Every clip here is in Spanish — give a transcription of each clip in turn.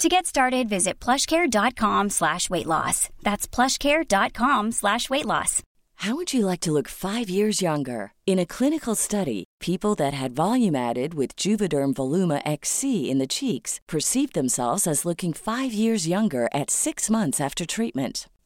To get started, visit plushcare.com slash weight loss. That's plushcare.com slash weight loss. How would you like to look five years younger? In a clinical study, people that had volume added with Juvederm Voluma XC in the cheeks perceived themselves as looking five years younger at six months after treatment.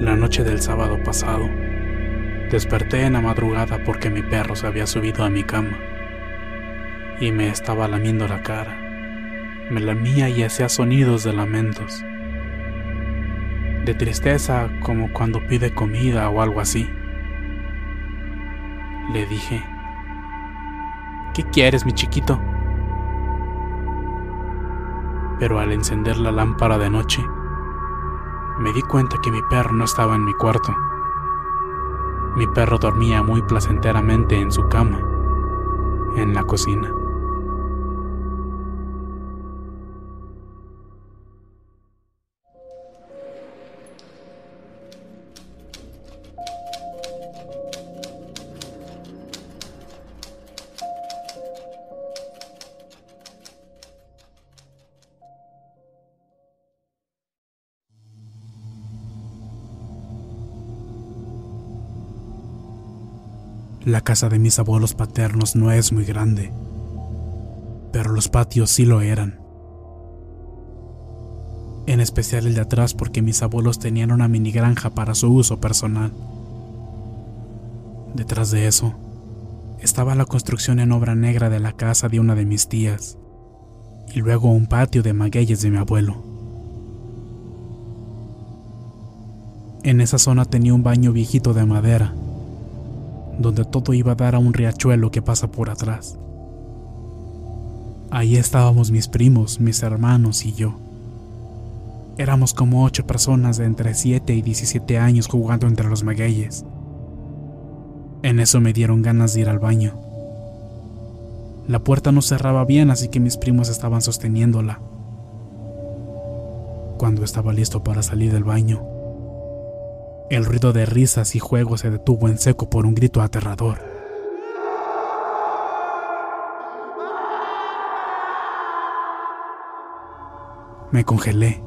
La noche del sábado pasado, desperté en la madrugada porque mi perro se había subido a mi cama y me estaba lamiendo la cara. Me lamía y hacía sonidos de lamentos, de tristeza como cuando pide comida o algo así. Le dije, ¿qué quieres, mi chiquito? Pero al encender la lámpara de noche, me di cuenta que mi perro no estaba en mi cuarto. Mi perro dormía muy placenteramente en su cama, en la cocina. La casa de mis abuelos paternos no es muy grande, pero los patios sí lo eran. En especial el de atrás porque mis abuelos tenían una mini granja para su uso personal. Detrás de eso estaba la construcción en obra negra de la casa de una de mis tías y luego un patio de magueyes de mi abuelo. En esa zona tenía un baño viejito de madera donde todo iba a dar a un riachuelo que pasa por atrás. Ahí estábamos mis primos, mis hermanos y yo. Éramos como ocho personas de entre 7 y 17 años jugando entre los magueyes. En eso me dieron ganas de ir al baño. La puerta no cerraba bien, así que mis primos estaban sosteniéndola. Cuando estaba listo para salir del baño, el ruido de risas y juegos se detuvo en seco por un grito aterrador. Me congelé.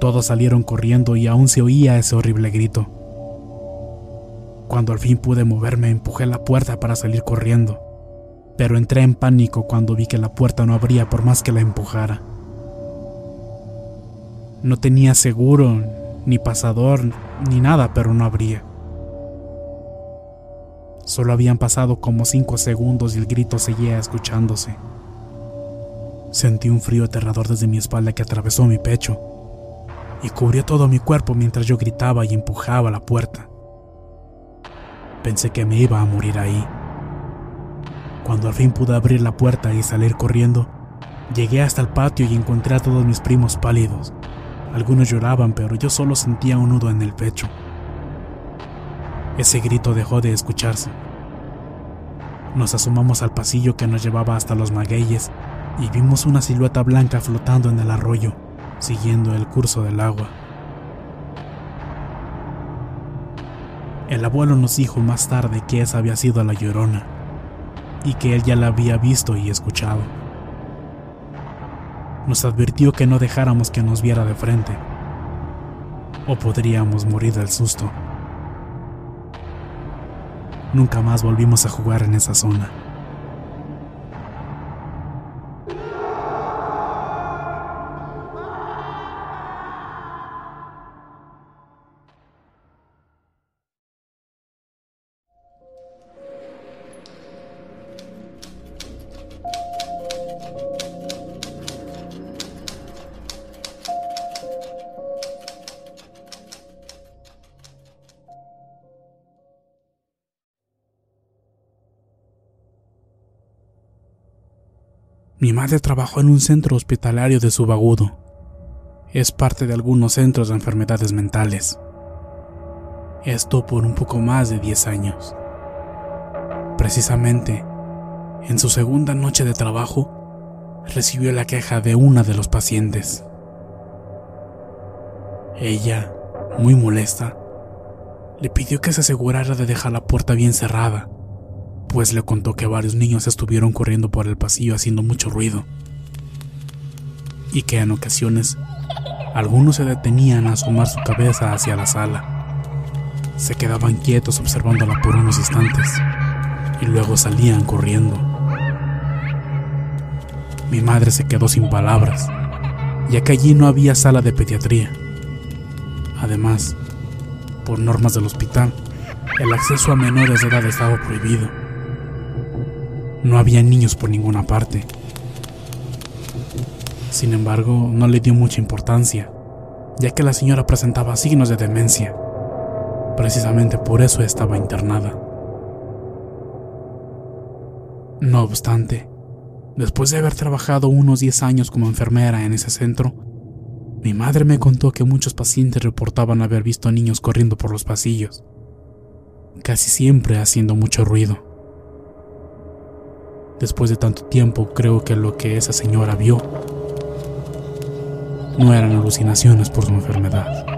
Todos salieron corriendo y aún se oía ese horrible grito. Cuando al fin pude moverme, empujé la puerta para salir corriendo. pero entré en pánico cuando vi que la puerta no abría por más que la empujara. No tenía seguro, ni pasador, ni nada, pero no abría. Solo habían pasado como cinco segundos y el grito seguía escuchándose. Sentí un frío aterrador desde mi espalda que atravesó mi pecho y cubrió todo mi cuerpo mientras yo gritaba y empujaba la puerta. Pensé que me iba a morir ahí. Cuando al fin pude abrir la puerta y salir corriendo, llegué hasta el patio y encontré a todos mis primos pálidos. Algunos lloraban, pero yo solo sentía un nudo en el pecho. Ese grito dejó de escucharse. Nos asomamos al pasillo que nos llevaba hasta los magueyes y vimos una silueta blanca flotando en el arroyo, siguiendo el curso del agua. El abuelo nos dijo más tarde que esa había sido la llorona y que él ya la había visto y escuchado. Nos advirtió que no dejáramos que nos viera de frente, o podríamos morir del susto. Nunca más volvimos a jugar en esa zona. Mi madre trabajó en un centro hospitalario de subagudo. Es parte de algunos centros de enfermedades mentales. Esto por un poco más de 10 años. Precisamente, en su segunda noche de trabajo, recibió la queja de una de los pacientes. Ella, muy molesta, le pidió que se asegurara de dejar la puerta bien cerrada pues le contó que varios niños estuvieron corriendo por el pasillo haciendo mucho ruido y que en ocasiones algunos se detenían a asomar su cabeza hacia la sala. Se quedaban quietos observándola por unos instantes y luego salían corriendo. Mi madre se quedó sin palabras, ya que allí no había sala de pediatría. Además, por normas del hospital, el acceso a menores de edad estaba prohibido. No había niños por ninguna parte. Sin embargo, no le dio mucha importancia, ya que la señora presentaba signos de demencia. Precisamente por eso estaba internada. No obstante, después de haber trabajado unos 10 años como enfermera en ese centro, mi madre me contó que muchos pacientes reportaban haber visto niños corriendo por los pasillos, casi siempre haciendo mucho ruido. Después de tanto tiempo, creo que lo que esa señora vio no eran alucinaciones por su enfermedad.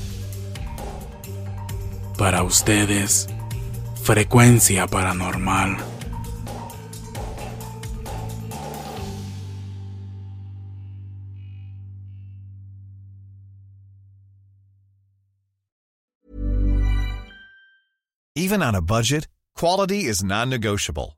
Para ustedes, frecuencia paranormal. Even on a budget, quality is non-negotiable.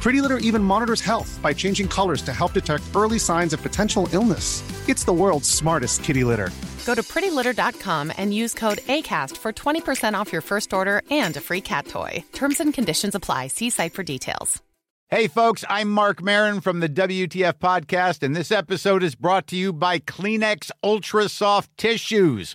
Pretty Litter even monitors health by changing colors to help detect early signs of potential illness. It's the world's smartest kitty litter. Go to prettylitter.com and use code ACAST for 20% off your first order and a free cat toy. Terms and conditions apply. See site for details. Hey, folks, I'm Mark Marin from the WTF Podcast, and this episode is brought to you by Kleenex Ultra Soft Tissues,